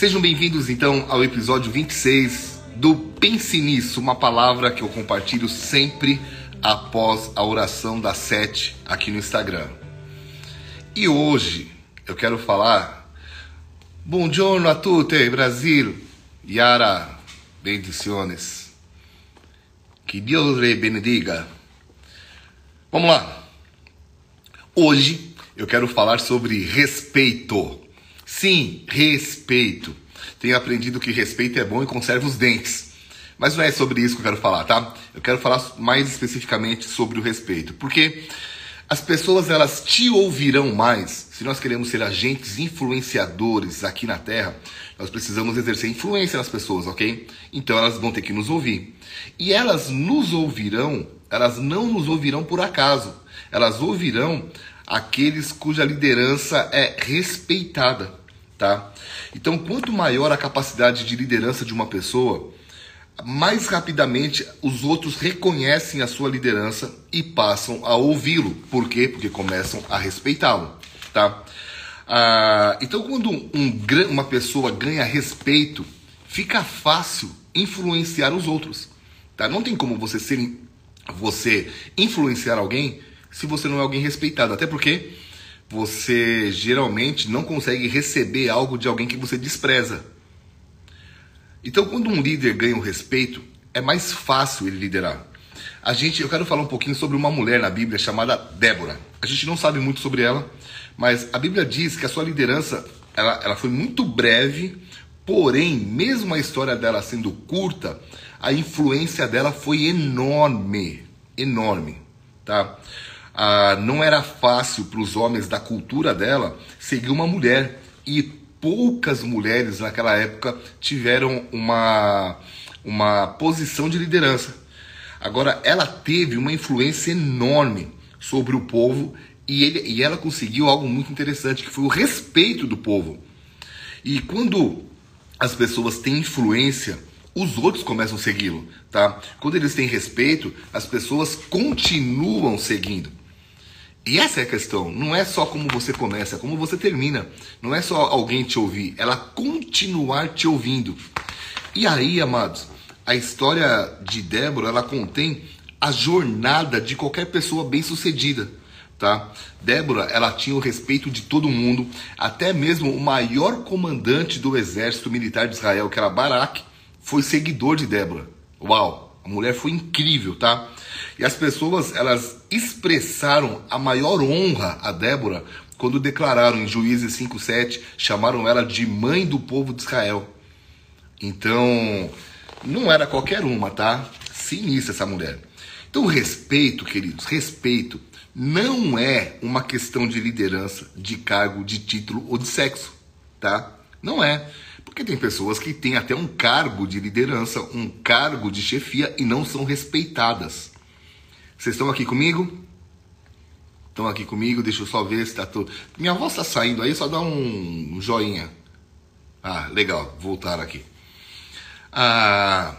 Sejam bem-vindos então ao episódio 26 do Pense Nisso, uma palavra que eu compartilho sempre após a oração das sete aqui no Instagram. E hoje eu quero falar Buongiorno a tutti, Brasil. Yara, bendiciones. Que Deus lhe bendiga. Vamos lá. Hoje eu quero falar sobre respeito. Sim, respeito. Tenho aprendido que respeito é bom e conserva os dentes. Mas não é sobre isso que eu quero falar, tá? Eu quero falar mais especificamente sobre o respeito. Porque as pessoas elas te ouvirão mais. Se nós queremos ser agentes influenciadores aqui na Terra, nós precisamos exercer influência nas pessoas, ok? Então elas vão ter que nos ouvir. E elas nos ouvirão, elas não nos ouvirão por acaso. Elas ouvirão aqueles cuja liderança é respeitada, tá? Então, quanto maior a capacidade de liderança de uma pessoa, mais rapidamente os outros reconhecem a sua liderança e passam a ouvi-lo. Por quê? Porque começam a respeitá-lo, tá? Ah, então, quando um, uma pessoa ganha respeito, fica fácil influenciar os outros, tá? Não tem como você ser você influenciar alguém se você não é alguém respeitado. Até porque você geralmente não consegue receber algo de alguém que você despreza. Então, quando um líder ganha o respeito, é mais fácil ele liderar. A gente, eu quero falar um pouquinho sobre uma mulher na Bíblia chamada Débora. A gente não sabe muito sobre ela, mas a Bíblia diz que a sua liderança ela, ela foi muito breve, porém, mesmo a história dela sendo curta, a influência dela foi enorme, enorme, tá? Ah, não era fácil para os homens da cultura dela seguir uma mulher. E poucas mulheres naquela época tiveram uma, uma posição de liderança. Agora, ela teve uma influência enorme sobre o povo e, ele, e ela conseguiu algo muito interessante, que foi o respeito do povo. E quando as pessoas têm influência, os outros começam a segui-lo, tá? Quando eles têm respeito, as pessoas continuam seguindo. E essa é a questão. Não é só como você começa, é como você termina. Não é só alguém te ouvir, ela continuar te ouvindo. E aí, amados, a história de Débora, ela contém a jornada de qualquer pessoa bem-sucedida, tá? Débora, ela tinha o respeito de todo mundo, até mesmo o maior comandante do exército militar de Israel, que era Barak, foi seguidor de Débora. Uau! A mulher foi incrível, tá? E as pessoas, elas expressaram a maior honra a Débora quando declararam em Juízes 5:7, chamaram ela de mãe do povo de Israel. Então, não era qualquer uma, tá? Sinistra essa mulher. Então, respeito, queridos, respeito não é uma questão de liderança, de cargo, de título ou de sexo, tá? Não é. Porque tem pessoas que têm até um cargo de liderança, um cargo de chefia e não são respeitadas. Vocês estão aqui comigo? Estão aqui comigo? Deixa eu só ver se está tudo. Minha voz está saindo aí, só dá um joinha. Ah, legal, voltar aqui. Ah,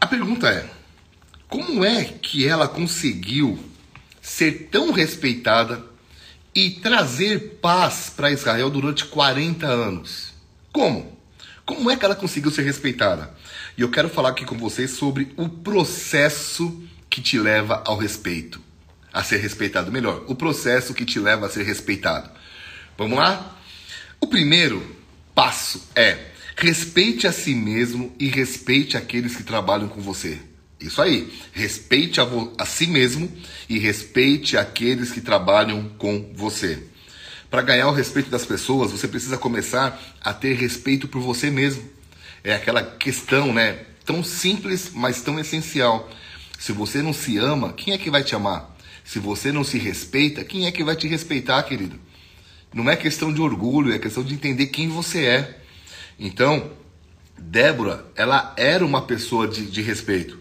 a pergunta é: como é que ela conseguiu ser tão respeitada e trazer paz para Israel durante 40 anos? Como? Como é que ela conseguiu ser respeitada? E eu quero falar aqui com vocês sobre o processo que te leva ao respeito, a ser respeitado melhor, o processo que te leva a ser respeitado. Vamos lá? O primeiro passo é respeite a si mesmo e respeite aqueles que trabalham com você. Isso aí, respeite a, a si mesmo e respeite aqueles que trabalham com você. Para ganhar o respeito das pessoas, você precisa começar a ter respeito por você mesmo. É aquela questão, né? Tão simples, mas tão essencial. Se você não se ama, quem é que vai te amar? Se você não se respeita, quem é que vai te respeitar, querido? Não é questão de orgulho, é questão de entender quem você é. Então, Débora, ela era uma pessoa de, de respeito.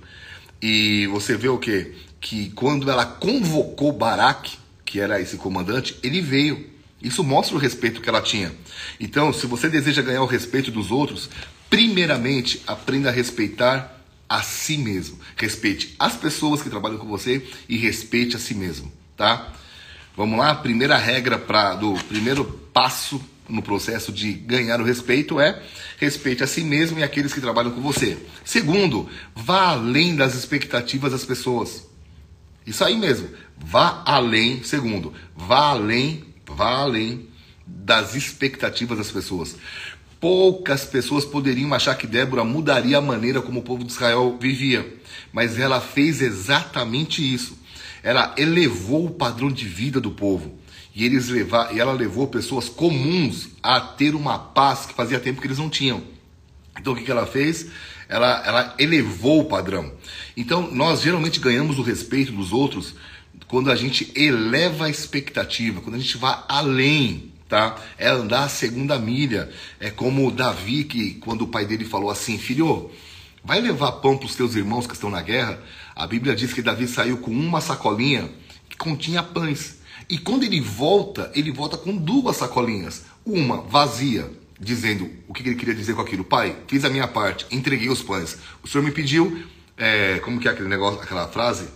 E você vê o quê? Que quando ela convocou Barak, que era esse comandante, ele veio. Isso mostra o respeito que ela tinha. Então, se você deseja ganhar o respeito dos outros, primeiramente aprenda a respeitar a si mesmo. Respeite as pessoas que trabalham com você e respeite a si mesmo, tá? Vamos lá, primeira regra para do primeiro passo no processo de ganhar o respeito é respeite a si mesmo e aqueles que trabalham com você. Segundo, vá além das expectativas das pessoas. Isso aí mesmo. Vá além, segundo, vá além, vá além das expectativas das pessoas. Poucas pessoas poderiam achar que Débora mudaria a maneira como o povo de Israel vivia, mas ela fez exatamente isso. Ela elevou o padrão de vida do povo. E, eles levar, e ela levou pessoas comuns a ter uma paz que fazia tempo que eles não tinham. Então o que, que ela fez? Ela, ela elevou o padrão. Então nós geralmente ganhamos o respeito dos outros quando a gente eleva a expectativa, quando a gente vai além, tá? É andar a segunda milha. É como Davi que quando o pai dele falou assim, filho, vai levar pão para os teus irmãos que estão na guerra. A Bíblia diz que Davi saiu com uma sacolinha que continha pães. E quando ele volta, ele volta com duas sacolinhas. Uma vazia, dizendo o que ele queria dizer com aquilo. Pai, fiz a minha parte, entreguei os pães. O senhor me pediu, é, como que é aquele negócio, aquela frase?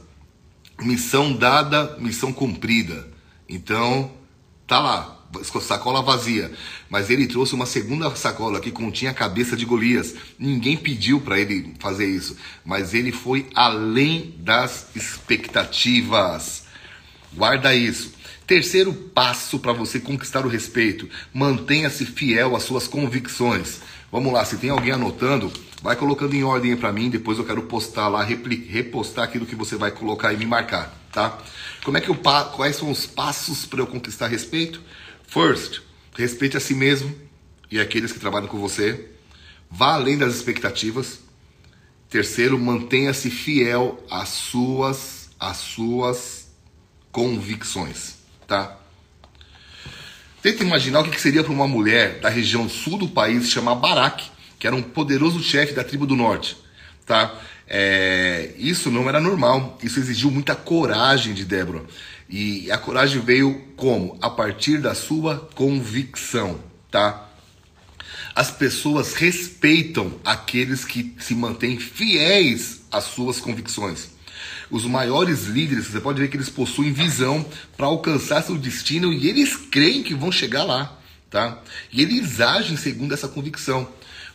Missão dada, missão cumprida. Então, tá lá, sacola vazia. Mas ele trouxe uma segunda sacola que continha a cabeça de Golias. Ninguém pediu para ele fazer isso, mas ele foi além das expectativas. Guarda isso. Terceiro passo para você conquistar o respeito: mantenha-se fiel às suas convicções. Vamos lá, se tem alguém anotando, vai colocando em ordem para mim, depois eu quero postar lá, repostar aquilo que você vai colocar e me marcar, tá? Como é que eu quais são os passos para eu conquistar respeito? First, respeite a si mesmo e aqueles que trabalham com você. Vá além das expectativas. Terceiro, mantenha-se fiel às suas às suas convicções tá? Tenta imaginar o que seria para uma mulher da região sul do país chamar Barak, que era um poderoso chefe da tribo do norte, tá? É, isso não era normal, isso exigiu muita coragem de Débora. E a coragem veio como? A partir da sua convicção, tá? As pessoas respeitam aqueles que se mantêm fiéis às suas convicções. Os maiores líderes, você pode ver que eles possuem visão para alcançar seu destino e eles creem que vão chegar lá, tá? E eles agem segundo essa convicção.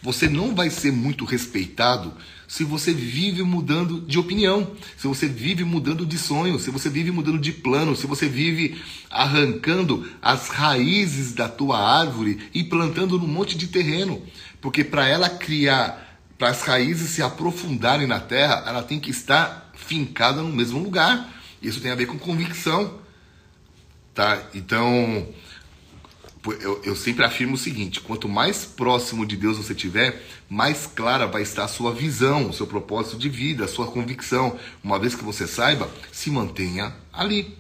Você não vai ser muito respeitado se você vive mudando de opinião, se você vive mudando de sonho, se você vive mudando de plano, se você vive arrancando as raízes da tua árvore e plantando num monte de terreno, porque para ela criar para as raízes se aprofundarem na terra, ela tem que estar fincada no mesmo lugar. Isso tem a ver com convicção. Tá? Então, eu, eu sempre afirmo o seguinte: quanto mais próximo de Deus você tiver, mais clara vai estar a sua visão, o seu propósito de vida, a sua convicção. Uma vez que você saiba, se mantenha ali.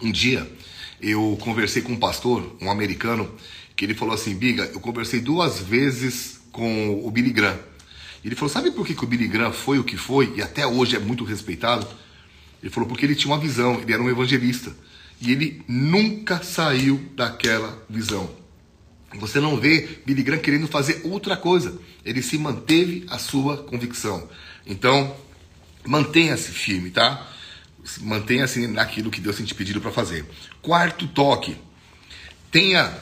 Um dia, eu conversei com um pastor, um americano, que ele falou assim: Biga, eu conversei duas vezes com o Billy Graham. Ele falou: Sabe por que, que o Billy Graham foi o que foi e até hoje é muito respeitado? Ele falou: Porque ele tinha uma visão, ele era um evangelista. E ele nunca saiu daquela visão. Você não vê Billy Graham querendo fazer outra coisa. Ele se manteve a sua convicção. Então, mantenha-se firme, tá? Mantenha-se naquilo que Deus tem te pedido para fazer. Quarto toque: tenha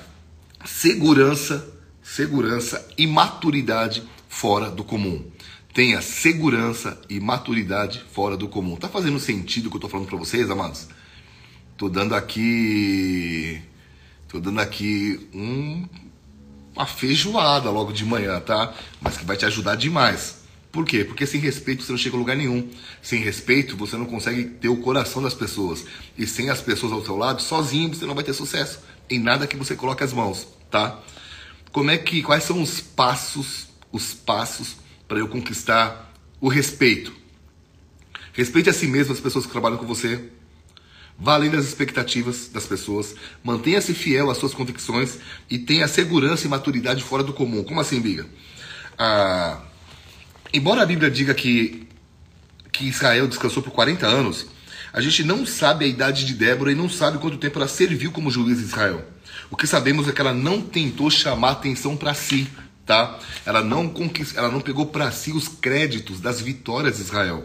segurança, segurança e maturidade fora do comum. Tenha segurança e maturidade fora do comum. Tá fazendo sentido o que eu tô falando para vocês, amados? Tô dando aqui tô dando aqui um uma feijoada logo de manhã, tá? Mas que vai te ajudar demais. Por quê? Porque sem respeito você não chega a lugar nenhum. Sem respeito você não consegue ter o coração das pessoas. E sem as pessoas ao seu lado, sozinho você não vai ter sucesso em nada que você coloque as mãos, tá? Como é que quais são os passos os passos para eu conquistar o respeito. Respeite a si mesmo as pessoas que trabalham com você. Vá além das expectativas das pessoas. Mantenha-se fiel às suas convicções e tenha segurança e maturidade fora do comum. Como assim, Biga? Ah, embora a Bíblia diga que, que Israel descansou por 40 anos, a gente não sabe a idade de Débora e não sabe quanto tempo ela serviu como juiz de Israel. O que sabemos é que ela não tentou chamar atenção para si tá? Ela não conquist... ela não pegou para si os créditos das vitórias de Israel.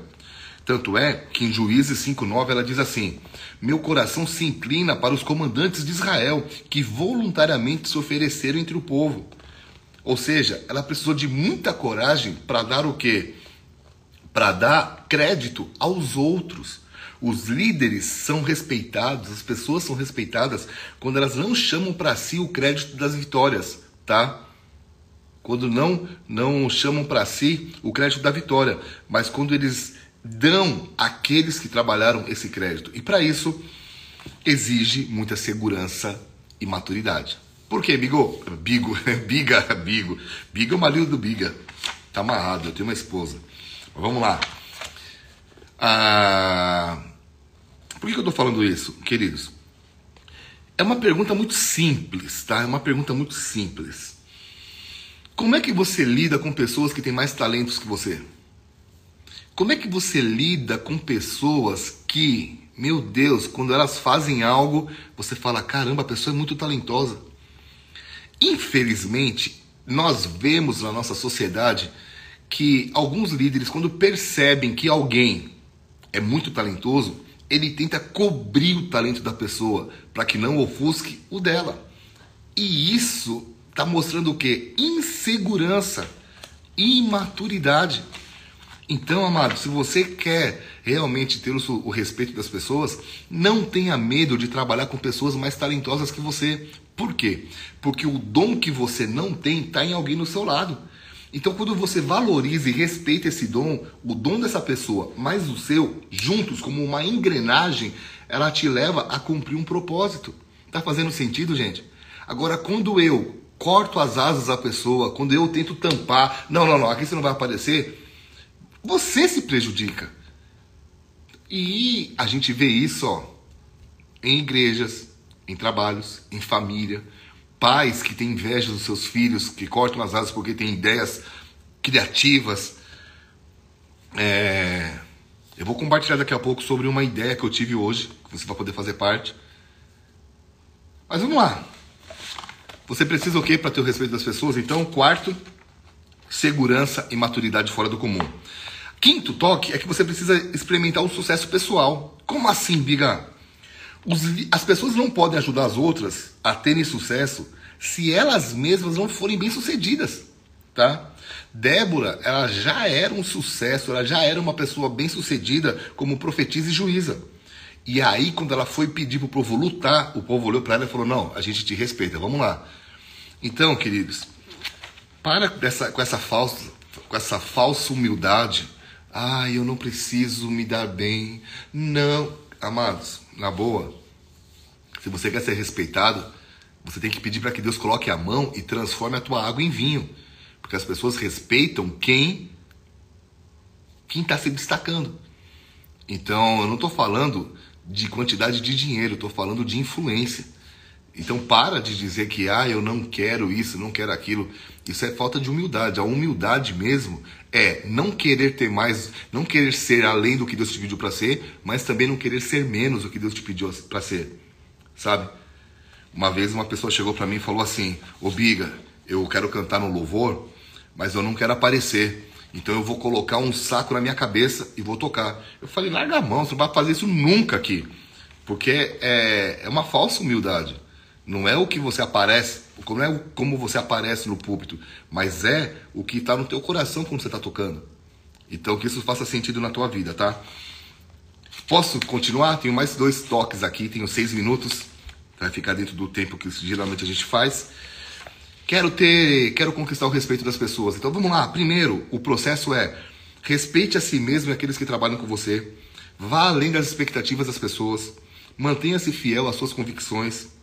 Tanto é que em Juízes 5,9 ela diz assim: Meu coração se inclina para os comandantes de Israel, que voluntariamente se ofereceram entre o povo. Ou seja, ela precisou de muita coragem para dar o quê? Para dar crédito aos outros. Os líderes são respeitados, as pessoas são respeitadas quando elas não chamam para si o crédito das vitórias, tá? Quando não não chamam para si o crédito da vitória, mas quando eles dão àqueles que trabalharam esse crédito. E para isso exige muita segurança e maturidade. Por quê, Bigo? Bigo, Biga, Bigo. Biga é o marido do Biga. Tá amarrado, eu tenho uma esposa. Mas vamos lá. Ah, por que eu tô falando isso, queridos? É uma pergunta muito simples, tá? É uma pergunta muito simples. Como é que você lida com pessoas que têm mais talentos que você? Como é que você lida com pessoas que, meu Deus, quando elas fazem algo, você fala: caramba, a pessoa é muito talentosa. Infelizmente, nós vemos na nossa sociedade que alguns líderes, quando percebem que alguém é muito talentoso, ele tenta cobrir o talento da pessoa para que não ofusque o dela. E isso está mostrando o que? Insegurança, imaturidade. Então, amado, se você quer realmente ter o, o, respeito das pessoas, não tenha medo de trabalhar com pessoas mais talentosas que você. Por quê? Porque o dom que você não tem está em alguém no seu lado. Então, quando você valoriza e respeita esse dom, o dom dessa pessoa mais o seu, juntos, como uma engrenagem, ela te leva a cumprir um propósito. Tá fazendo sentido, gente? Agora, quando eu corto as asas da pessoa, quando eu tento tampar, não, não, não, aqui você não vai aparecer você se prejudica. E a gente vê isso ó, em igrejas, em trabalhos, em família. Pais que têm inveja dos seus filhos, que cortam as asas porque têm ideias criativas. É... Eu vou compartilhar daqui a pouco sobre uma ideia que eu tive hoje, que você vai poder fazer parte. Mas vamos lá. Você precisa o quê para ter o respeito das pessoas? Então, quarto, segurança e maturidade fora do comum. Quinto toque é que você precisa experimentar o sucesso pessoal. Como assim, Biga? Os, as pessoas não podem ajudar as outras a terem sucesso se elas mesmas não forem bem-sucedidas, tá? Débora, ela já era um sucesso, ela já era uma pessoa bem-sucedida como profetisa e juíza. E aí, quando ela foi pedir para o povo lutar, o povo olhou para ela e falou: Não, a gente te respeita, vamos lá. Então, queridos, para dessa, com, essa falsa, com essa falsa humildade ah, eu não preciso me dar bem. Não, amados, na boa. Se você quer ser respeitado, você tem que pedir para que Deus coloque a mão e transforme a tua água em vinho, porque as pessoas respeitam quem quem está se destacando. Então, eu não estou falando de quantidade de dinheiro, estou falando de influência. Então para de dizer que ah, eu não quero isso, não quero aquilo. Isso é falta de humildade. A humildade mesmo é não querer ter mais, não querer ser além do que Deus te pediu para ser, mas também não querer ser menos do que Deus te pediu para ser. Sabe? Uma vez uma pessoa chegou para mim e falou assim: "Ô Biga, eu quero cantar no louvor, mas eu não quero aparecer. Então eu vou colocar um saco na minha cabeça e vou tocar". Eu falei: "Larga a mão, você não vai fazer isso nunca aqui". Porque é, é uma falsa humildade. Não é o que você aparece, não é como você aparece no púlpito, mas é o que está no teu coração quando você está tocando. Então que isso faça sentido na tua vida, tá? Posso continuar? Tenho mais dois toques aqui, tenho seis minutos. Vai ficar dentro do tempo que geralmente a gente faz. Quero ter, quero conquistar o respeito das pessoas. Então vamos lá. Primeiro, o processo é respeite a si mesmo e aqueles que trabalham com você. Vá além das expectativas das pessoas. Mantenha-se fiel às suas convicções.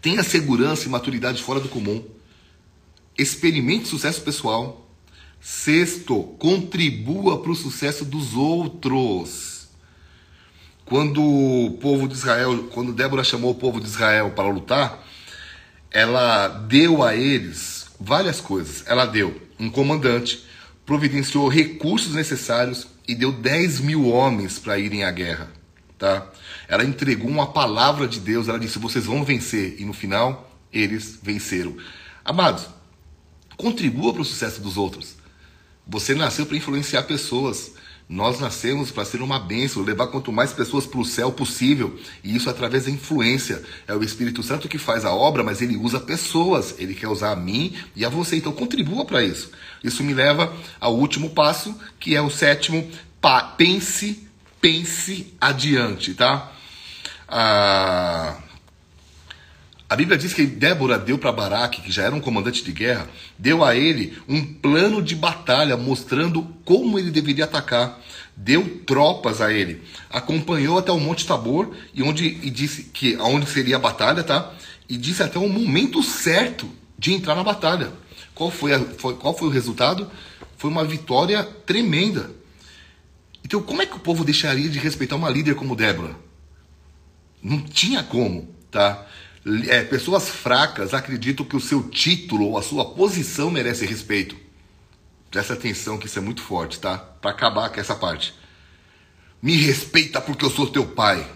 Tenha segurança e maturidade fora do comum. Experimente sucesso pessoal. Sexto, contribua para o sucesso dos outros. Quando o povo de Israel, quando Débora chamou o povo de Israel para lutar, ela deu a eles várias coisas. Ela deu um comandante, providenciou recursos necessários e deu 10 mil homens para irem à guerra. Tá? Ela entregou uma palavra de Deus, ela disse: vocês vão vencer. E no final, eles venceram. Amados, contribua para o sucesso dos outros. Você nasceu para influenciar pessoas. Nós nascemos para ser uma bênção, levar quanto mais pessoas para o céu possível. E isso através da influência. É o Espírito Santo que faz a obra, mas ele usa pessoas. Ele quer usar a mim e a você. Então contribua para isso. Isso me leva ao último passo, que é o sétimo. pense, pense adiante, tá? Ah a Bíblia diz que Débora deu para Baraque, que já era um comandante de guerra, deu a ele um plano de batalha mostrando como ele deveria atacar. Deu tropas a ele, acompanhou até o Monte Tabor e onde e disse que aonde seria a batalha, tá? E disse até o momento certo de entrar na batalha. Qual foi, a, foi, qual foi o resultado? Foi uma vitória tremenda. Então, como é que o povo deixaria de respeitar uma líder como Débora? Não tinha como, tá? é, pessoas fracas acreditam que o seu título ou a sua posição merece respeito. Presta atenção que isso é muito forte, tá? Para acabar com essa parte. Me respeita porque eu sou teu pai.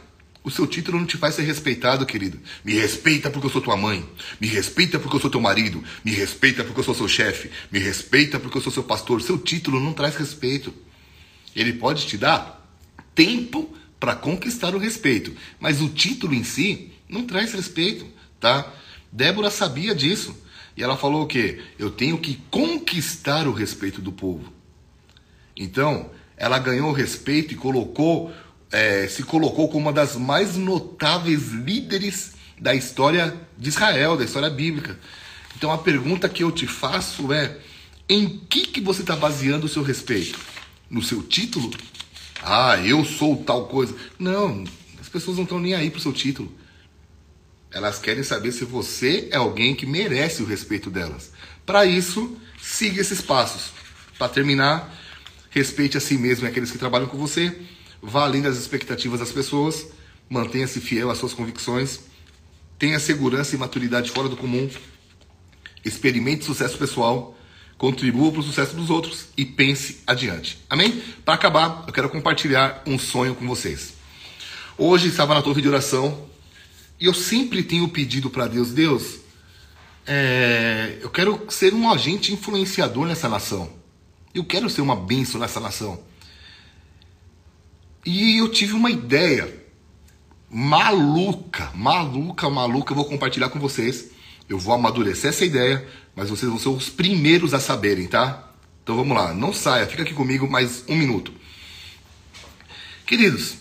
O seu título não te faz ser respeitado, querido. Me respeita porque eu sou tua mãe. Me respeita porque eu sou teu marido. Me respeita porque eu sou seu chefe. Me respeita porque eu sou seu pastor. Seu título não traz respeito. Ele pode te dar tempo para conquistar o respeito, mas o título em si não traz respeito, tá? Débora sabia disso. E ela falou o quê? Eu tenho que conquistar o respeito do povo. Então, ela ganhou respeito e colocou, é, se colocou como uma das mais notáveis líderes da história de Israel, da história bíblica. Então, a pergunta que eu te faço é: em que, que você está baseando o seu respeito? No seu título? Ah, eu sou tal coisa. Não, as pessoas não estão nem aí para o seu título. Elas querem saber se você é alguém que merece o respeito delas. Para isso, siga esses passos. Para terminar, respeite a si mesmo e aqueles que trabalham com você. Vá além das expectativas das pessoas. Mantenha-se fiel às suas convicções. Tenha segurança e maturidade fora do comum. Experimente sucesso pessoal. Contribua para o sucesso dos outros e pense adiante. Amém? Para acabar, eu quero compartilhar um sonho com vocês. Hoje estava na torre de oração e eu sempre tenho pedido para Deus, Deus, é, eu quero ser um agente influenciador nessa nação. Eu quero ser uma bênção nessa nação. E eu tive uma ideia maluca, maluca, maluca. Eu vou compartilhar com vocês. Eu vou amadurecer essa ideia, mas vocês vão ser os primeiros a saberem, tá? Então vamos lá, não saia, fica aqui comigo mais um minuto. Queridos,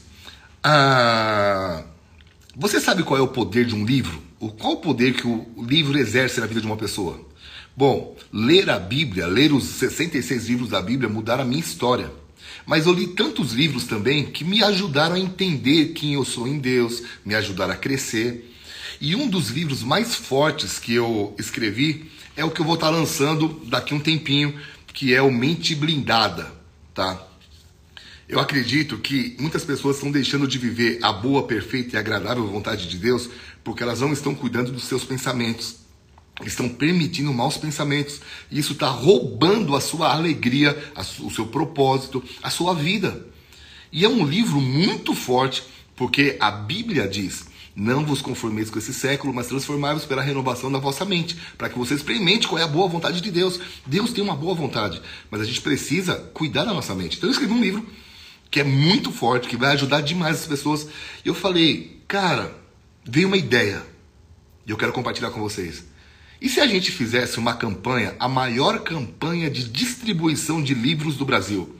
ah, você sabe qual é o poder de um livro? Qual o poder que o livro exerce na vida de uma pessoa? Bom, ler a Bíblia, ler os 66 livros da Bíblia mudaram a minha história. Mas eu li tantos livros também que me ajudaram a entender quem eu sou em Deus, me ajudaram a crescer. E um dos livros mais fortes que eu escrevi é o que eu vou estar lançando daqui um tempinho, que é o Mente Blindada, tá? Eu acredito que muitas pessoas estão deixando de viver a boa, perfeita e agradável vontade de Deus porque elas não estão cuidando dos seus pensamentos. Estão permitindo maus pensamentos. E isso está roubando a sua alegria, o seu propósito, a sua vida. E é um livro muito forte, porque a Bíblia diz: Não vos conformeis com esse século, mas transformai-vos pela renovação da vossa mente, para que você experimente qual é a boa vontade de Deus. Deus tem uma boa vontade, mas a gente precisa cuidar da nossa mente. Então eu escrevi um livro que é muito forte, que vai ajudar demais as pessoas. E eu falei, cara, veio uma ideia. E eu quero compartilhar com vocês. E se a gente fizesse uma campanha, a maior campanha de distribuição de livros do Brasil?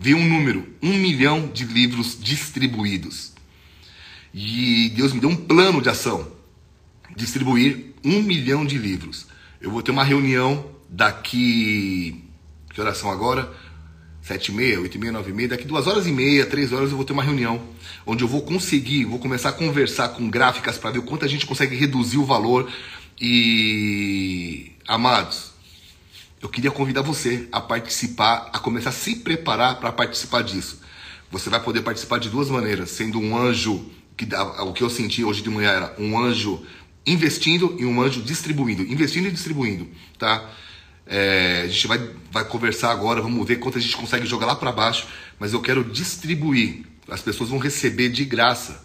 Veio um número, um milhão de livros distribuídos. E Deus me deu um plano de ação. Distribuir um milhão de livros. Eu vou ter uma reunião daqui. Que oração agora? sete e meia, oito e meia, nove e meia, daqui duas horas e meia, três horas eu vou ter uma reunião onde eu vou conseguir, vou começar a conversar com gráficas para ver o quanto a gente consegue reduzir o valor e amados, eu queria convidar você a participar, a começar a se preparar para participar disso. Você vai poder participar de duas maneiras, sendo um anjo que o que eu senti hoje de manhã era um anjo investindo e um anjo distribuindo, investindo e distribuindo, tá? É, a gente vai, vai conversar agora, vamos ver quanto a gente consegue jogar lá para baixo, mas eu quero distribuir. As pessoas vão receber de graça.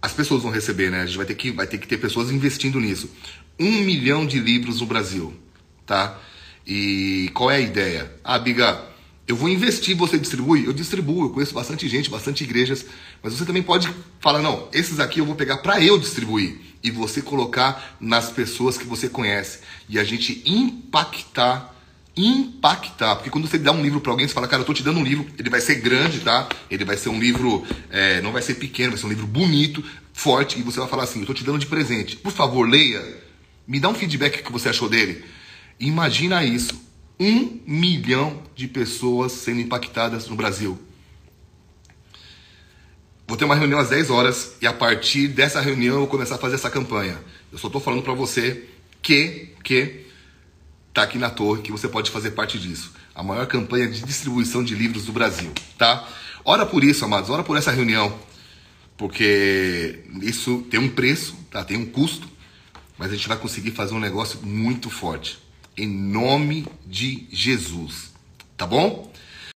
As pessoas vão receber, né? A gente vai ter que, vai ter, que ter pessoas investindo nisso. Um milhão de livros no Brasil, tá? E qual é a ideia? Ah, Biga, Eu vou investir, você distribui? Eu distribuo, eu conheço bastante gente, bastante igrejas, mas você também pode falar, não, esses aqui eu vou pegar para eu distribuir e você colocar nas pessoas que você conhece e a gente impactar impactar, porque quando você dá um livro para alguém, você fala, cara, eu tô te dando um livro, ele vai ser grande, tá? Ele vai ser um livro, é, não vai ser pequeno, vai ser um livro bonito, forte, e você vai falar assim, eu tô te dando de presente, por favor, leia, me dá um feedback que você achou dele. Imagina isso, um milhão de pessoas sendo impactadas no Brasil. Vou ter uma reunião às 10 horas e a partir dessa reunião eu vou começar a fazer essa campanha. Eu só estou falando para você que que tá aqui na torre que você pode fazer parte disso. A maior campanha de distribuição de livros do Brasil, tá? Ora por isso, amados, ora por essa reunião, porque isso tem um preço, tá? Tem um custo, mas a gente vai conseguir fazer um negócio muito forte em nome de Jesus. Tá bom?